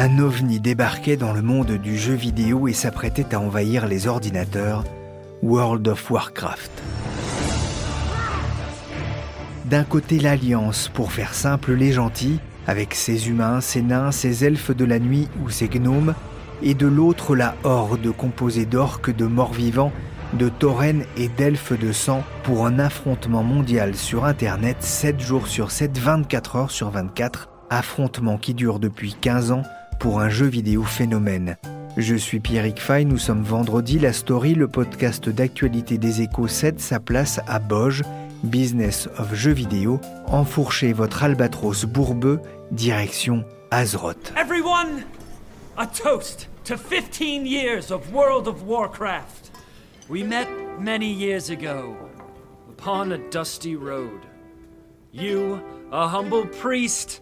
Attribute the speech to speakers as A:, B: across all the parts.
A: un ovni débarquait dans le monde du jeu vidéo et s'apprêtait à envahir les ordinateurs, World of Warcraft. D'un côté l'Alliance, pour faire simple les gentils, avec ses humains, ses nains, ses elfes de la nuit ou ses gnomes, et de l'autre la Horde composée d'orques, de morts-vivants, de taurennes et d'elfes de sang pour un affrontement mondial sur Internet 7 jours sur 7, 24 heures sur 24, affrontement qui dure depuis 15 ans pour un jeu vidéo phénomène. Je suis Pierrick Fay, nous sommes vendredi, la story, le podcast d'actualité des échos cède sa place à Boge, Business of Jeux vidéo, enfourchez votre albatros bourbeux, direction Azeroth.
B: Everyone, a toast to 15 years of World of Warcraft. We met many years ago upon a dusty road. You, a humble priest,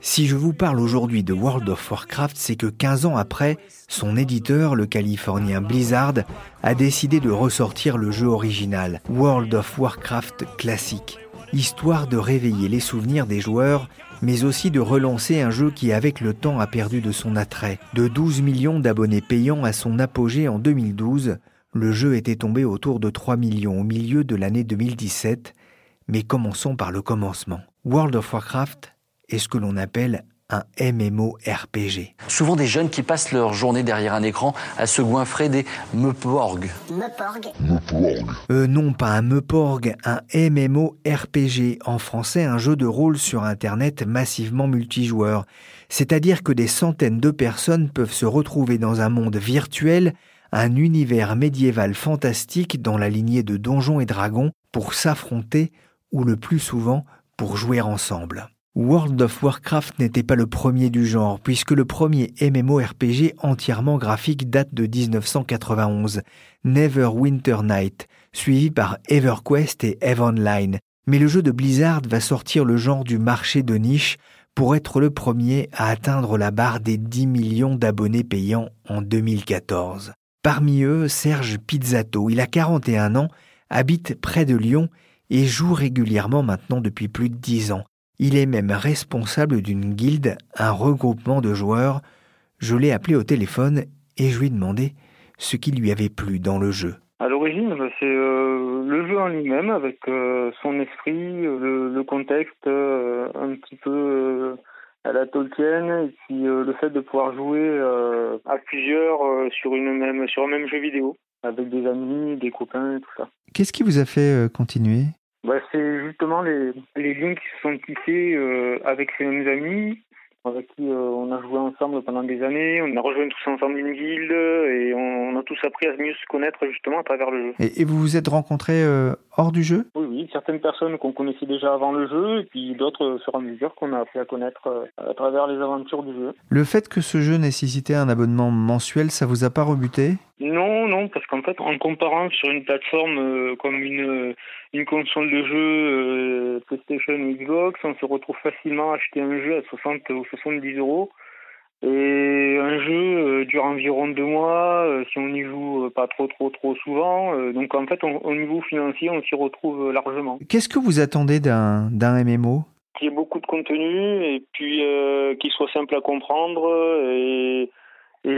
A: si je vous parle aujourd'hui de World of Warcraft, c'est que 15 ans après, son éditeur, le californien Blizzard, a décidé de ressortir le jeu original, World of Warcraft classique, histoire de réveiller les souvenirs des joueurs, mais aussi de relancer un jeu qui avec le temps a perdu de son attrait. De 12 millions d'abonnés payants à son apogée en 2012, le jeu était tombé autour de 3 millions au milieu de l'année 2017, mais commençons par le commencement. World of Warcraft est ce que l'on appelle un MMORPG.
C: Souvent des jeunes qui passent leur journée derrière un écran à se goinfrer des meuporg.
A: Meuporg. Euh, non, pas un meuporg, un MMORPG, en français un jeu de rôle sur Internet massivement multijoueur. C'est-à-dire que des centaines de personnes peuvent se retrouver dans un monde virtuel, un univers médiéval fantastique dans la lignée de Donjons et Dragons pour s'affronter ou le plus souvent pour jouer ensemble. World of Warcraft n'était pas le premier du genre, puisque le premier MMORPG entièrement graphique date de 1991, Neverwinter Night, suivi par EverQuest et EVE Online. Mais le jeu de Blizzard va sortir le genre du marché de niche pour être le premier à atteindre la barre des 10 millions d'abonnés payants en 2014. Parmi eux, Serge Pizzato, il a 41 ans, habite près de Lyon et joue régulièrement maintenant depuis plus de dix ans. Il est même responsable d'une guilde, un regroupement de joueurs. Je l'ai appelé au téléphone et je lui ai demandé ce qui lui avait plu dans le jeu.
D: À l'origine, bah, c'est euh, le jeu en lui-même, avec euh, son esprit, le, contexte euh, un petit peu à la Tolkien, et puis le fait de pouvoir jouer à plusieurs sur une même sur un même jeu vidéo, avec des amis, des copains, et tout ça.
A: Qu'est-ce qui vous a fait continuer?
D: Bah, c'est justement les, les liens qui se sont tissés euh, avec ces mêmes amis, avec qui euh, on a joué ensemble pendant des années. On a rejoint tous ensemble une guilde et on, a tous appris à mieux se connaître justement à travers le jeu.
A: Et, vous vous êtes rencontrés euh, hors du jeu?
D: Oui, oui. Certaines personnes qu'on connaissait déjà avant le jeu et puis d'autres au fur et à mesure qu'on a appris à connaître à travers les aventures du jeu.
A: Le fait que ce jeu nécessitait un abonnement mensuel, ça vous a pas rebuté?
D: Non, non, parce qu'en fait, en comparant sur une plateforme euh, comme une, une console de jeu euh, PlayStation ou Xbox, on se retrouve facilement à acheter un jeu à 60 ou 70 euros. Et un jeu euh, dure environ deux mois si on n'y joue pas trop trop trop souvent. donc en fait, au niveau financier, on s'y retrouve largement.
A: Qu'est-ce que vous attendez d'un d'un MMO
D: Qu'il y ait beaucoup de contenu et puis qu'il soit simple à comprendre et et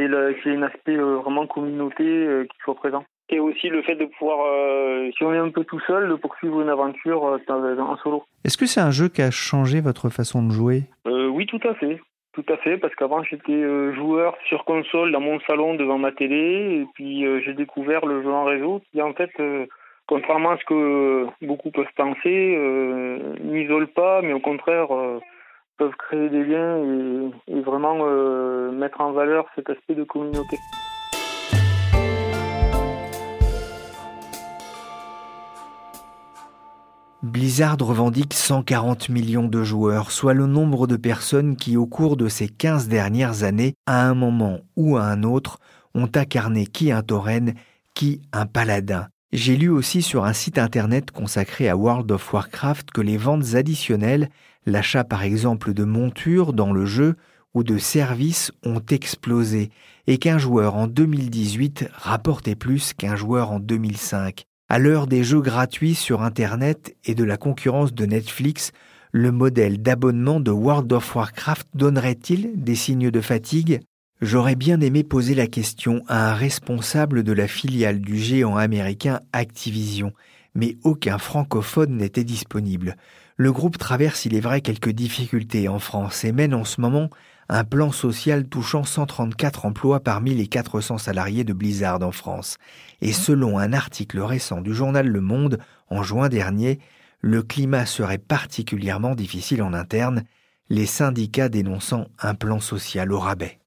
D: qu'il y ait un aspect euh, vraiment communauté euh, qui soit présent. Et aussi le fait de pouvoir, euh, si on est un peu tout seul, de poursuivre une aventure euh, en solo.
A: Est-ce que c'est un jeu qui a changé votre façon de jouer?
D: Euh, Oui, tout à fait. Tout à fait, parce qu'avant j'étais joueur sur console dans mon salon devant ma télé, et puis j'ai découvert le jeu en réseau qui en fait, contrairement à ce que beaucoup peuvent penser, n'isole pas, mais au contraire peuvent créer des liens et, et vraiment mettre en valeur cet aspect de communauté.
A: Blizzard revendique 140 millions de joueurs, soit le nombre de personnes qui, au cours de ces 15 dernières années, à un moment ou à un autre, ont incarné qui un tauren, qui un paladin. J'ai lu aussi sur un site internet consacré à World of Warcraft que les ventes additionnelles, l'achat par exemple de montures dans le jeu ou de services ont explosé et qu'un joueur en 2018 rapportait plus qu'un joueur en 2005. À l'heure des jeux gratuits sur Internet et de la concurrence de Netflix, le modèle d'abonnement de World of Warcraft donnerait-il des signes de fatigue? J'aurais bien aimé poser la question à un responsable de la filiale du géant américain Activision, mais aucun francophone n'était disponible. Le groupe traverse, il est vrai, quelques difficultés en France et mène en ce moment un plan social touchant 134 emplois parmi les 400 salariés de Blizzard en France. Et selon un article récent du journal Le Monde, en juin dernier, le climat serait particulièrement difficile en interne, les syndicats dénonçant un plan social au rabais.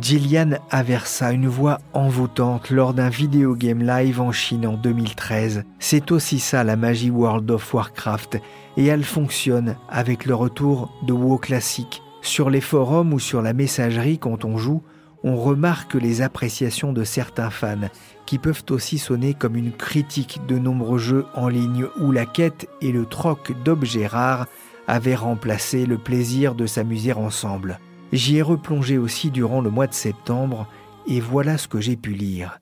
A: Gillian Aversa, une voix envoûtante lors d'un vidéo game live en Chine en 2013. C'est aussi ça la magie World of Warcraft et elle fonctionne avec le retour de WoW classique. Sur les forums ou sur la messagerie quand on joue, on remarque les appréciations de certains fans qui peuvent aussi sonner comme une critique de nombreux jeux en ligne où la quête et le troc d'objets rares avaient remplacé le plaisir de s'amuser ensemble. J'y ai replongé aussi durant le mois de septembre et voilà ce que j'ai pu lire.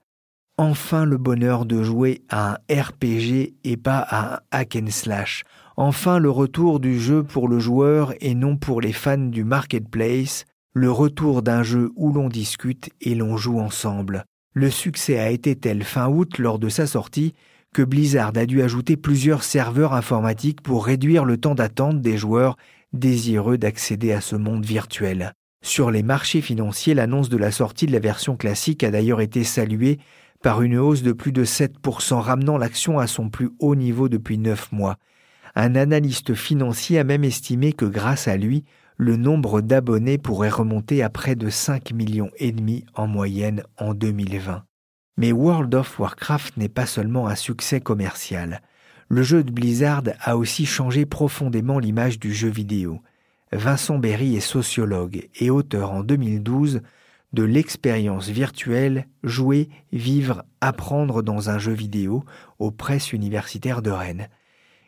A: Enfin le bonheur de jouer à un RPG et pas à un hack and slash. Enfin le retour du jeu pour le joueur et non pour les fans du marketplace. Le retour d'un jeu où l'on discute et l'on joue ensemble. Le succès a été tel fin août lors de sa sortie que Blizzard a dû ajouter plusieurs serveurs informatiques pour réduire le temps d'attente des joueurs désireux d'accéder à ce monde virtuel. Sur les marchés financiers, l'annonce de la sortie de la version classique a d'ailleurs été saluée par une hausse de plus de 7%, ramenant l'action à son plus haut niveau depuis 9 mois. Un analyste financier a même estimé que grâce à lui, le nombre d'abonnés pourrait remonter à près de 5 millions et demi en moyenne en 2020. Mais World of Warcraft n'est pas seulement un succès commercial le jeu de Blizzard a aussi changé profondément l'image du jeu vidéo. Vincent Berry est sociologue et auteur en 2012 de l'expérience virtuelle Jouer, vivre, apprendre dans un jeu vidéo aux presses universitaires de Rennes.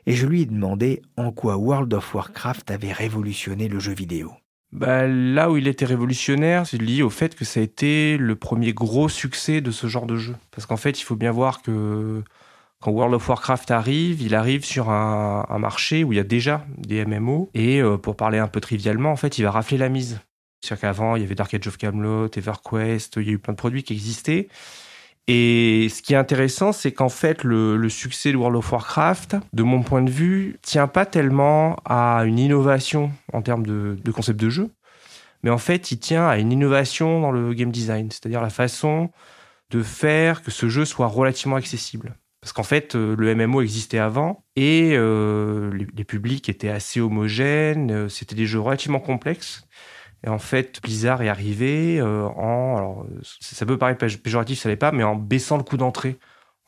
A: Et je lui ai demandé en quoi World of Warcraft avait révolutionné le jeu vidéo.
E: Bah, là où il était révolutionnaire, c'est lié au fait que ça a été le premier gros succès de ce genre de jeu. Parce qu'en fait, il faut bien voir que quand World of Warcraft arrive, il arrive sur un, marché où il y a déjà des MMO. Et euh, pour parler un peu trivialement, en fait, il va rafler la mise. C'est-à-dire qu'avant, il y avait Dark Age of Camelot, EverQuest, il y a eu plein de produits qui existaient. Et ce qui est intéressant, c'est qu'en fait, le, succès de World of Warcraft, de mon point de vue, tient pas tellement à une innovation en termes de concept de jeu, mais en fait, il tient à une innovation dans le game design, c'est-à-dire la façon de faire que ce jeu soit relativement accessible. Parce qu'en fait, euh, le MMO existait avant et euh, les, publics étaient assez homogènes, euh, c'était des jeux relativement complexes. Et en fait, Blizzard est arrivé en, alors ça peut paraître péjoratif, ça l'est pas, mais en baissant le coût d'entrée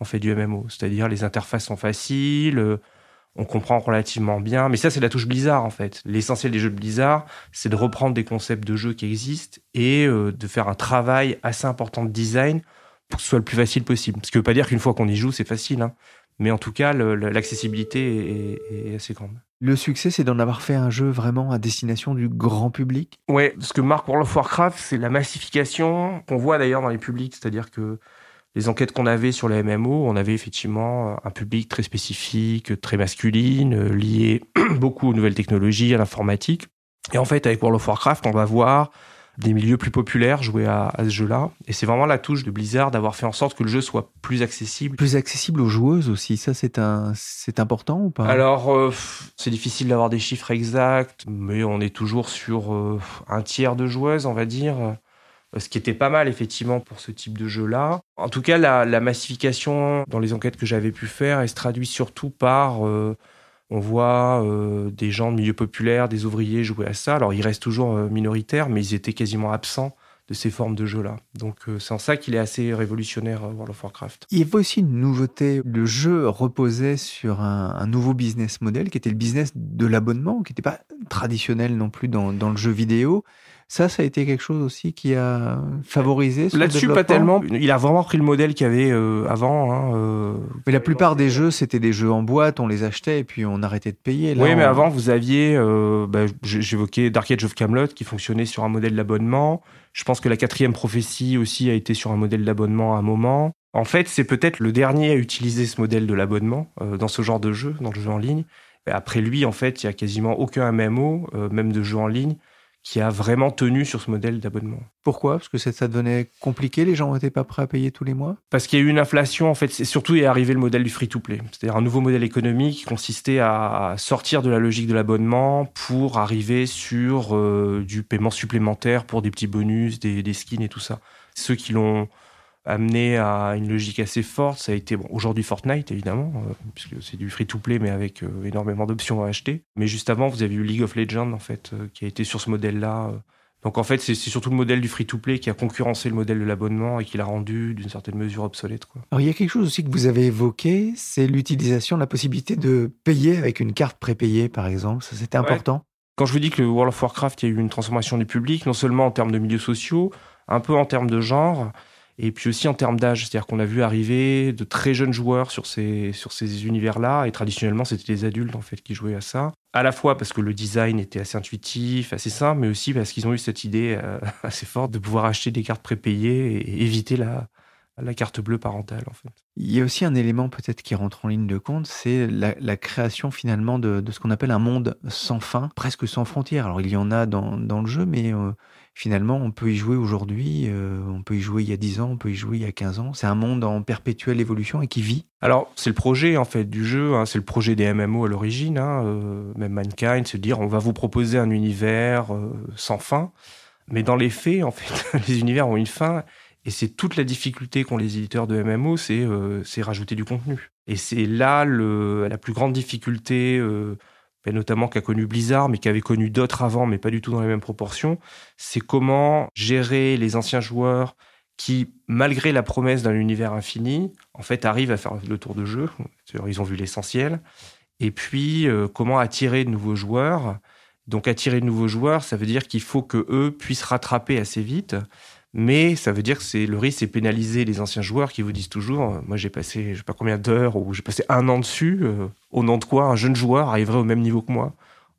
E: en fait du MMO. C'est-à-dire les interfaces sont faciles, on comprend relativement bien. Mais ça, c'est la touche Blizzard en fait. L'essentiel des jeux de Blizzard, c'est de reprendre des concepts de jeux qui existent et de faire un travail assez important de design pour que ce soit le plus facile possible. Ce qui ne veut pas dire qu'une fois qu'on y joue, c'est facile. Hein. Mais en tout cas, l'accessibilité est, assez grande.
A: Le succès, c'est d'en avoir fait un jeu vraiment à destination du grand public?
E: Ouais, ce que marque World of Warcraft, c'est la massification qu'on voit d'ailleurs dans les publics. C'est-à-dire que les enquêtes qu'on avait sur les MMO, on avait effectivement un public très spécifique, très masculine, lié beaucoup aux nouvelles technologies, à l'informatique. Et en fait, avec World of Warcraft, on va voir des milieux plus populaires jouer à, ce jeu-là. Et c'est vraiment la touche de Blizzard d'avoir fait en sorte que le jeu soit plus accessible.
A: Plus accessible aux joueuses aussi, ça c'est un, c'est important ou pas?
E: Alors, euh, c'est difficile d'avoir des chiffres exacts, mais on est toujours sur euh, un tiers de joueuses, on va dire. Ce qui était pas mal effectivement pour ce type de jeu-là. En tout cas, la, la massification dans les enquêtes que j'avais pu faire, elle se traduit surtout par euh, on voit euh, des gens de milieu populaire, des ouvriers jouer à ça. Alors ils restent toujours euh, minoritaires, mais ils étaient quasiment absents de ces formes de jeu-là. Donc euh, c'est en ça qu'il est assez révolutionnaire World of Warcraft.
A: Il y avait aussi une nouveauté. Le jeu reposait sur un, nouveau business model qui était le business de l'abonnement, qui n'était pas traditionnel non plus dans, dans le jeu vidéo. Ça, ça a été quelque chose aussi qui a favorisé
E: Là-dessus, pas tellement. Il a vraiment pris le modèle qu'il y avait euh, avant. Hein, euh.
A: Mais la plupart des jeux, c'était des jeux en boîte, on les achetait et puis on arrêtait de payer.
E: oui, mais avant, vous aviez, euh, bah, j'évoquais Dark Age of Camelot qui fonctionnait sur un modèle d'abonnement. Je pense que la quatrième prophétie aussi a été sur un modèle d'abonnement à un moment. En fait, c'est peut-être le dernier à utiliser ce modèle de l'abonnement dans ce genre de jeu, dans le jeu en ligne. après lui, en fait, il y a quasiment aucun MMO, même de jeu en ligne, qui a vraiment tenu sur ce modèle d'abonnement.
A: Pourquoi? Parce que ça devenait compliqué, les gens n'étaient pas prêts à payer tous les mois?
E: Parce qu'il y a eu une inflation, en fait, c'est surtout est arrivé le modèle du free-to-play, c'est-à-dire un nouveau modèle économique qui consistait à sortir de la logique de l'abonnement pour arriver sur euh, du paiement supplémentaire pour des petits bonus, des, des skins et tout ça. Ceux qui l'ont amené à une logique assez forte. Ça a été bon, aujourd'hui Fortnite, évidemment, euh, puisque c'est du free-to-play, mais avec euh, énormément d'options à acheter. Mais juste avant, vous avez eu League of Legends, en fait, euh, qui a été sur ce modèle-là. Donc en fait, c'est surtout le modèle du free-to-play qui a concurrencé le modèle de l'abonnement et qui l'a rendu d'une certaine mesure obsolète. Quoi.
A: Alors il y a quelque chose aussi que vous avez évoqué, c'est l'utilisation, la possibilité de payer avec une carte prépayée, par exemple. Ça, c'était important.
E: Quand je vous dis que le World of Warcraft, il y a eu une transformation du public, non seulement en termes de milieux sociaux, un peu en termes de genre, et puis aussi en termes d'âge, c'est-à-dire qu'on a vu arriver de très jeunes joueurs sur ces, sur ces univers-là, et traditionnellement c'était les adultes en fait qui jouaient à ça. À la fois parce que le design était assez intuitif, assez simple, mais aussi parce qu'ils ont eu cette idée euh, assez forte de pouvoir acheter des cartes prépayées et éviter la, la carte bleue parentale en fait.
A: Il y a aussi un élément peut-être qui rentre en ligne de compte, c'est la, création finalement de, ce qu'on appelle un monde sans fin, presque sans frontières. Alors il y en a dans, dans le jeu, mais euh, finalement, on peut y jouer aujourd'hui, euh, on peut y jouer il y a 10 ans, on peut y jouer il y a 15 ans. C'est un monde en perpétuelle évolution et qui vit.
E: Alors, c'est le projet en fait du jeu, hein. c'est le projet des MMO à l'origine, hein, euh, même Mankind, se dire on va vous proposer un univers sans fin. Mais dans les faits, en fait, les univers ont une fin et c'est toute la difficulté qu'ont les éditeurs de MMO, c'est rajouter du contenu. Et c'est là la plus grande difficulté notamment qu'a connu Blizzard, mais qui avait connu d'autres avant, mais pas du tout dans les mêmes proportions, c'est comment gérer les anciens joueurs qui, malgré la promesse d'un univers infini, en fait arrivent à faire le tour de jeu. Ils ont vu l'essentiel. Et puis, euh, comment attirer de nouveaux joueurs. Donc, attirer de nouveaux joueurs, ça veut dire qu'il faut que eux puissent rattraper assez vite. Mais ça veut dire que c'est le risque, c'est pénaliser les anciens joueurs qui vous disent toujours, euh, moi j'ai passé je sais pas combien d'heures ou j'ai passé un an dessus. Euh, au nom de quoi un jeune joueur arriverait au même niveau que moi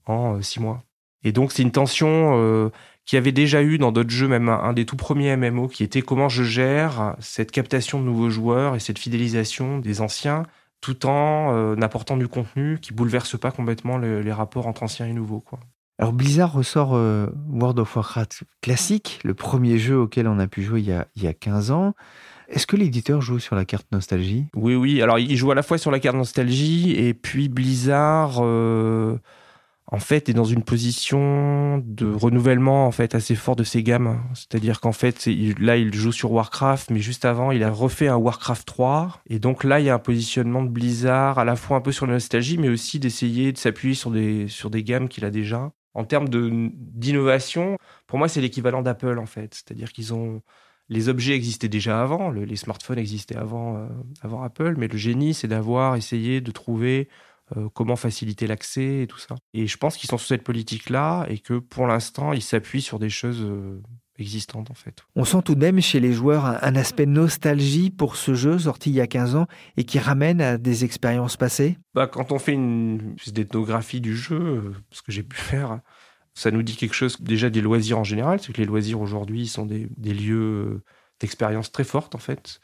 E: en euh, six mois. Et donc c'est une tension qui avait déjà eu dans d'autres jeux, même un, des tout premiers MMO, qui était comment je gère cette captation de nouveaux joueurs et cette fidélisation des anciens, tout en apportant du contenu qui bouleverse pas complètement les rapports entre anciens et nouveaux. Quoi.
A: Alors Blizzard ressort euh, World of Warcraft classique, le premier jeu auquel on a pu jouer il y a, il y a 15 ans. Est-ce que l'éditeur joue sur la carte nostalgie?
E: Oui, oui. Alors il joue à la fois sur la carte nostalgie et puis Blizzard, euh, en fait, est dans une position de renouvellement en fait assez fort de ses gammes. C'est-à-dire qu'en fait, là, il joue sur Warcraft, mais juste avant, il a refait un Warcraft 3. Et donc là, il y a un positionnement de Blizzard à la fois un peu sur la nostalgie, mais aussi d'essayer de s'appuyer sur des, sur des gammes qu'il a déjà. En termes d'innovation, pour moi, c'est l'équivalent d'Apple, en fait. C'est-à-dire qu'ils ont. Les objets existaient déjà avant, les smartphones existaient avant, euh, avant Apple, mais le génie, c'est d'avoir essayé de trouver euh, comment faciliter l'accès et tout ça. Et je pense qu'ils sont sur cette politique-là et que pour l'instant, ils s'appuient sur des choses euh, existante en fait.
A: On sent tout de même chez les joueurs un aspect nostalgie pour ce jeu sorti il y a 15 ans et qui ramène à des expériences passées
E: bah, Quand on fait une d'ethnographie du jeu, euh, ce que j'ai pu faire, ça nous dit quelque chose déjà des loisirs en général, c'est que les loisirs aujourd'hui sont des, lieux euh, d'expérience très fortes en fait.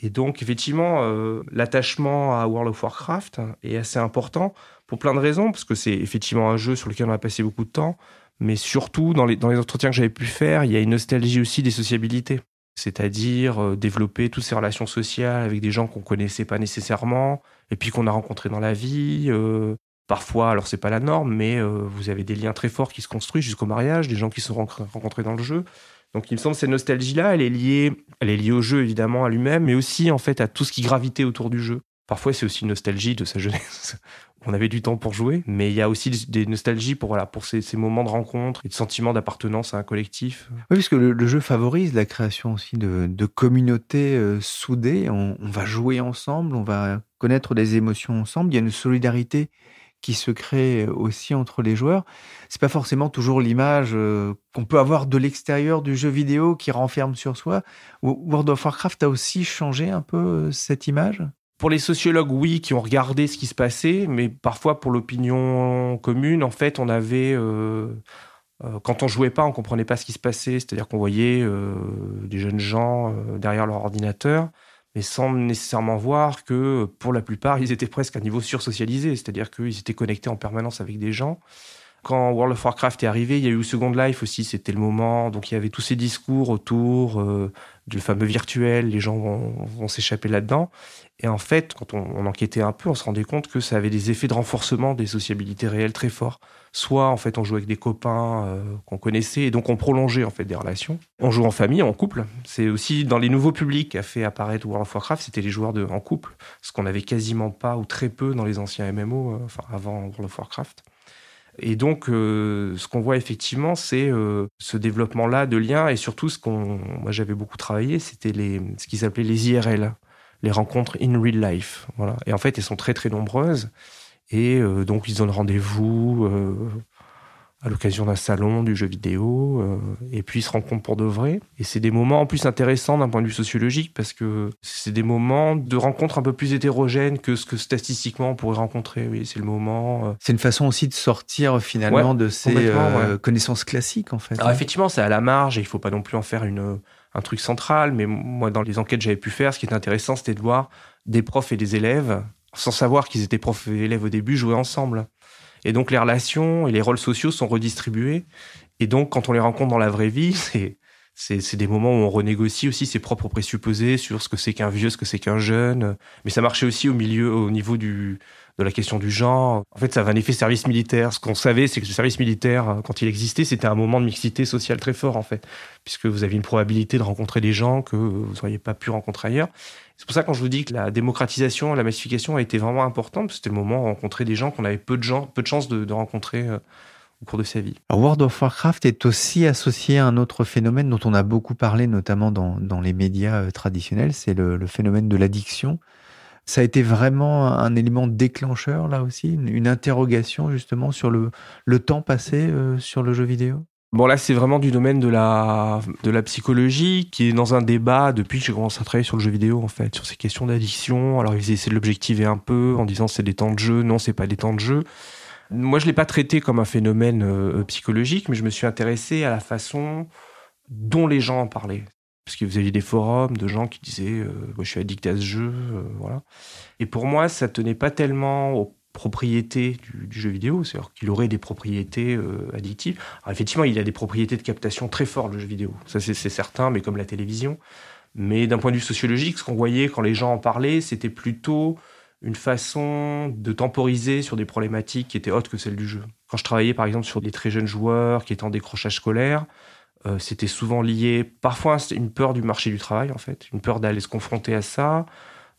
E: Et donc, effectivement, euh, l'attachement à World of Warcraft est assez important pour plein de raisons, parce que c'est effectivement un jeu sur lequel on a passé beaucoup de temps, mais surtout, dans les, dans les entretiens que j'avais pu faire, il y a une nostalgie aussi des sociabilités. C'est-à-dire euh, développer toutes ces relations sociales avec des gens qu'on connaissait pas nécessairement, et puis qu'on a rencontrés dans la vie. Euh, parfois, alors c'est pas la norme, mais vous avez des liens très forts qui se construisent jusqu'au mariage, des gens qui se sont rencontrés dans le jeu. Donc il me semble que cette nostalgie-là, elle est liée, elle est liée au jeu évidemment à lui-même, mais aussi en fait à tout ce qui gravitait autour du jeu. Parfois, c'est aussi une nostalgie de sa jeunesse. On avait du temps pour jouer, mais il y a aussi des nostalgies pour ces, moments de rencontre et de sentiments d'appartenance à un collectif.
A: Oui, parce que le, jeu favorise la création aussi de, communautés euh, soudées. On, on, va jouer ensemble, on va connaître des émotions ensemble. Il y a une solidarité qui se crée aussi entre les joueurs. C'est pas forcément toujours l'image euh, qu'on peut avoir de l'extérieur du jeu vidéo qui renferme sur soi. World of Warcraft a aussi changé un peu euh, cette image?
E: Pour les sociologues, oui, qui ont regardé ce qui se passait, mais parfois pour l'opinion commune, en fait, on avait euh, quand on jouait pas, on comprenait pas ce qui se passait. C'est-à-dire qu'on voyait des jeunes gens derrière leur ordinateur mais sans nécessairement voir que pour la plupart, ils étaient presque à niveau sursocialisé, c'est-à-dire qu'ils étaient connectés en permanence avec des gens. Quand World of Warcraft est arrivé, il y a eu Second Life aussi, c'était le moment. Donc il y avait tous ces discours autour euh, du fameux virtuel, les gens vont, s'échapper là-dedans. Et en fait, quand on, enquêtait un peu, on se rendait compte que ça avait des effets de renforcement des sociabilités réelles très forts. Soit en fait on jouait avec des copains euh, qu'on connaissait et donc on prolongeait en fait des relations. On joue en famille, en couple. C'est aussi dans les nouveaux publics qu'a fait apparaître World of Warcraft, c'était les joueurs de, en couple, ce qu'on avait quasiment pas ou très peu dans les anciens MMO, euh, enfin avant World of Warcraft. Et donc, euh, ce qu'on voit effectivement, c'est euh, ce développement-là de liens et surtout ce qu'on, moi j'avais beaucoup travaillé, c'était les, ce qu'ils appelaient les IRL, les rencontres in real life. Voilà. Et en fait, elles sont très très nombreuses. Et euh, donc, ils donnent rendez-vous à l'occasion d'un salon du jeu vidéo, euh, et puis ils se rencontrent pour de vrai. Et c'est des moments en plus intéressants d'un point de vue sociologique, parce que c'est des moments de rencontre un peu plus hétérogènes que ce que statistiquement on pourrait rencontrer. Oui, c'est le moment.
A: Euh. C'est une façon aussi de sortir finalement de ces euh, connaissances classiques, en fait.
E: Alors effectivement, c'est à la marge, et il faut pas non plus en faire une, un truc central, mais moi, dans les enquêtes que j'avais pu faire, ce qui était intéressant, c'était de voir des profs et des élèves, sans savoir qu'ils étaient profs et élèves au début, jouer ensemble. Et donc les relations et les rôles sociaux sont redistribués. Et donc quand on les rencontre dans la vraie vie, c'est c'est des moments où on renégocie aussi ses propres présupposés sur ce que c'est qu'un vieux, ce que c'est qu'un jeune. Mais ça marchait aussi au milieu, au niveau du, de la question du genre. En fait, ça avait un effet service militaire. Ce qu'on savait, c'est que le service militaire, quand il existait, c'était un moment de mixité sociale très fort, en fait, puisque vous aviez une probabilité de rencontrer des gens que vous n'auriez pas pu rencontrer ailleurs. C'est pour ça quand je vous dis que la démocratisation, la massification a été vraiment importante, c'était le moment de rencontrer des gens qu'on avait peu de gens, de chances de, rencontrer euh, au cours de sa vie.
A: World of Warcraft est aussi associé à un autre phénomène dont on a beaucoup parlé, notamment dans, dans les médias euh, traditionnels, c'est le, phénomène de l'addiction. Ça a été vraiment un élément déclencheur là aussi, une, interrogation justement sur le, temps passé euh, sur le jeu vidéo?
E: Bon là c'est vraiment du domaine de la psychologie qui est dans un débat depuis que j'ai commencé à travailler sur le jeu vidéo en fait sur ces questions d'addiction. Alors ils essaient de l'objectiver un peu en disant c'est des temps de jeu, non c'est pas des temps de jeu. Moi je l'ai pas traité comme un phénomène euh, psychologique, mais je me suis intéressé à la façon dont les gens en parlaient. Parce que vous aviez des forums de gens qui disaient euh, moi, je suis addict à ce jeu, euh, voilà. Et pour moi ça tenait pas tellement au propriétés du, jeu vidéo, c'est-à-dire qu'il aurait des propriétés euh, addictives. Alors effectivement, il a des propriétés de captation très fortes, le jeu vidéo, ça c'est certain, mais comme la télévision. Mais d'un point de vue sociologique, ce qu'on voyait quand les gens en parlaient, c'était plutôt une façon de temporiser sur des problématiques qui étaient autres que celles du jeu. Quand je travaillais par exemple sur des très jeunes joueurs qui étaient en décrochage scolaire, euh, c'était souvent lié, parfois une peur du marché du travail en fait, une peur d'aller se confronter à ça.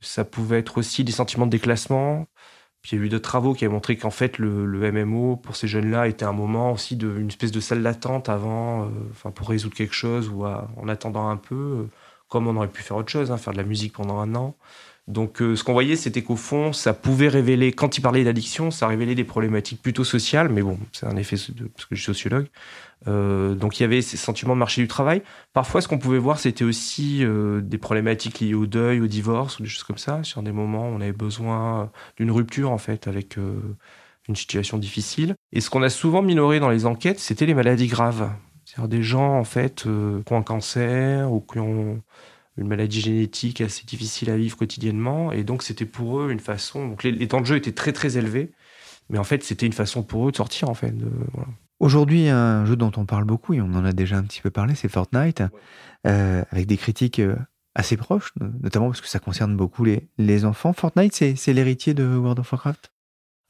E: Ça pouvait être aussi des sentiments de déclassement. Puis il y a eu d'autres travaux qui ont montré qu'en fait, le, MMO, pour ces jeunes-là, était un moment aussi d'une espèce de salle d'attente avant, euh, pour résoudre quelque chose ou en attendant un peu, euh, comme on aurait pu faire autre chose, hein, faire de la musique pendant un an. Donc euh, ce qu'on voyait, c'était qu'au fond, ça pouvait révéler, quand il parlait d'addiction, ça révélait des problématiques plutôt sociales, mais bon, c'est un effet parce que je suis sociologue. Euh, donc il y avait ces sentiments de marché du travail. Parfois, ce qu'on pouvait voir, c'était aussi euh, des problématiques liées au deuil, au divorce, ou des choses comme ça, sur des moments où on avait besoin d'une rupture, en fait, avec une situation difficile. Et ce qu'on a souvent minoré dans les enquêtes, c'était les maladies graves. C'est-à-dire des gens, en fait, qui ont un cancer ou qui ont une maladie génétique assez difficile à vivre quotidiennement. Et donc, c'était pour eux une façon. Donc, les, temps de jeu étaient très, très élevés. Mais en fait, c'était une façon pour eux de sortir, en fait.
A: Aujourd'hui, un jeu dont on parle beaucoup, et on en a déjà un petit peu parlé, c'est Fortnite, euh, avec des critiques euh, assez proches, notamment parce que ça concerne beaucoup les, les enfants. Fortnite, c'est l'héritier de World of Warcraft?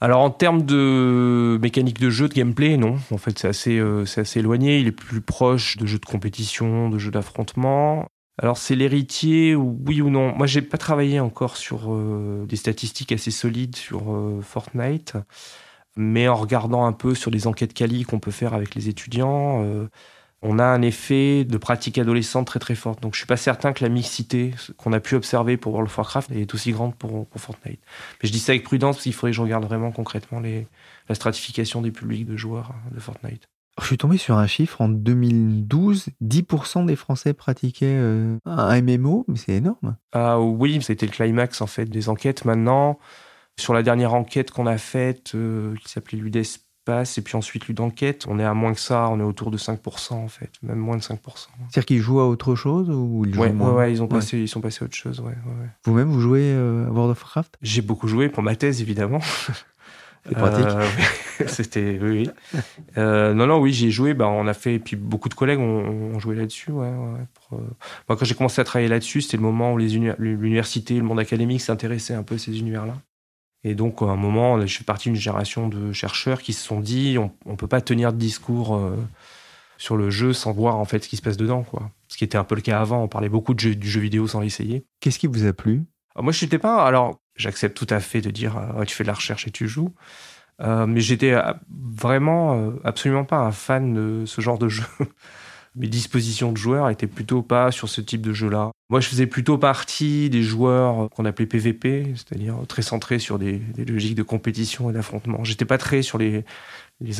E: Alors en termes de mécanique de jeu, de gameplay, non. En fait, c'est assez, euh, c'est assez éloigné. Il est plus proche de jeux de compétition, de jeux d'affrontement. Alors c'est l'héritier, oui ou non Moi, j'ai pas travaillé encore sur euh, des statistiques assez solides sur euh, Fortnite, mais en regardant un peu sur les enquêtes quali qu'on peut faire avec les étudiants, on a un effet de pratique adolescente très très forte. Donc je suis pas certain que la mixité qu'on a pu observer pour World of Warcraft est aussi grande pour, Fortnite. Mais je dis ça avec prudence parce qu'il faudrait que je regarde vraiment concrètement la stratification des publics de joueurs hein, de Fortnite.
A: Je suis tombé sur un chiffre en 2012, 10% des Français pratiquaient euh, un MMO, mais c'est énorme.
E: Ah oui, c'était le climax en fait des enquêtes. Maintenant, sur la dernière enquête qu'on a faite, euh, qui s'appelait l'UDESP, et puis ensuite lui d'enquête. On est à moins que ça, on est autour de 5% en fait, même moins de 5%.
A: C'est-à-dire qu'ils jouent à autre chose ou ils
E: jouent ouais, ouais, ils, ont Passé, ils sont passés à autre chose. Ouais,
A: Vous-même, vous jouez euh, à World of Warcraft?
E: J'ai beaucoup joué pour ma thèse évidemment.
A: C'est pratique. Euh,
E: c'était oui. oui. Euh, non non oui j'ai joué. Bah on a fait et puis beaucoup de collègues ont, joué là-dessus. Ouais, Moi quand j'ai commencé à travailler là-dessus, c'était le moment où l'université, le monde académique s'intéressait un peu à ces univers-là. Et donc, à un moment, je suis partie d'une génération de chercheurs qui se sont dit on ne peut pas tenir de discours euh, sur le jeu sans voir en fait ce qui se passe dedans. Quoi. Ce qui était un peu le cas avant. On parlait beaucoup de du jeu vidéo sans l'essayer.
A: Qu'est-ce qui vous a plu?
E: Ah, Moi, je n'étais pas. Alors, j'accepte tout à fait de dire euh, tu fais de la recherche et tu joues. Euh, mais j'étais vraiment absolument pas un fan de ce genre de jeu. mes dispositions de joueurs étaient plutôt pas sur ce type de jeu-là. Moi, je faisais plutôt partie des joueurs qu'on appelait PVP, c'est-à-dire très centrés sur des, logiques de compétition et d'affrontement. J'étais pas très sur les,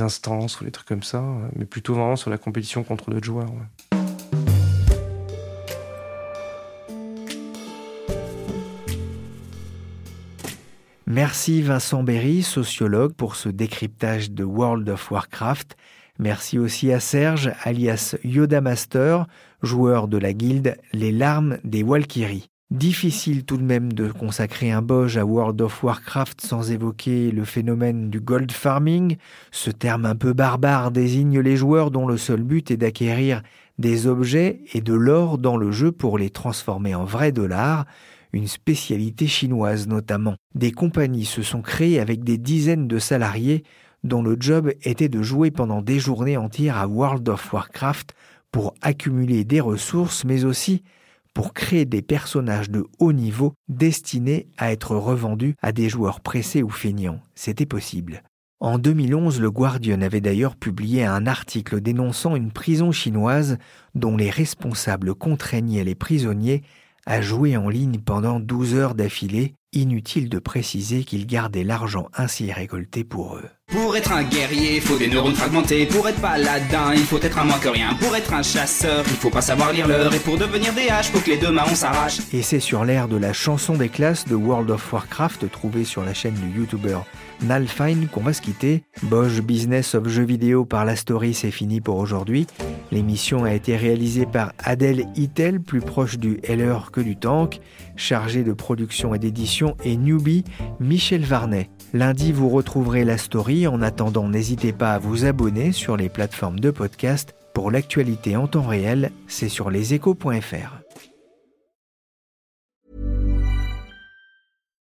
E: instances ou les trucs comme ça, mais plutôt vraiment sur la compétition contre d'autres joueurs.
A: Merci Vincent Berry, sociologue, pour ce décryptage de World of Warcraft. Merci aussi à Serge, alias Yoda Master, joueur de la guilde Les Larmes des Walkyries. Difficile tout de même de consacrer un Boge à World of Warcraft sans évoquer le phénomène du gold farming. Ce terme un peu barbare désigne les joueurs dont le seul but est d'acquérir des objets et de l'or dans le jeu pour les transformer en vrais dollars, une spécialité chinoise notamment. Des compagnies se sont créées avec des dizaines de salariés dont le job était de jouer pendant des journées entières à World of Warcraft pour accumuler des ressources, mais aussi pour créer des personnages de haut niveau destinés à être revendus à des joueurs pressés ou feignants. C'était possible. En 2011, le Guardian avait d'ailleurs publié un article dénonçant une prison chinoise dont les responsables contraignaient les prisonniers à jouer en ligne pendant 12 heures d'affilée, inutile de préciser qu'ils gardaient l'argent ainsi récolté pour eux.
F: Pour être un guerrier, il faut des neurones fragmentés. Pour être paladin, il faut être un moins que rien. Pour être un chasseur, il faut pas savoir lire l'heure. Et pour devenir des haches, faut que les deux mains on s'arrache.
A: Et c'est sur l'air de la chanson des classes de World of Warcraft trouvée sur la chaîne du youtubeur Nalfine qu'on va se quitter. Bosch Business of Jeux vidéo par la story, c'est fini pour aujourd'hui. L'émission a été réalisée par Adèle Itel, plus proche du Heller que du Tank. Chargé de production et d'édition et newbie, Michel Varnet. Lundi, vous retrouverez la story. En attendant, n'hésitez pas à vous abonner sur les plateformes de podcast. Pour l'actualité en temps réel, c'est sur leséchos.fr.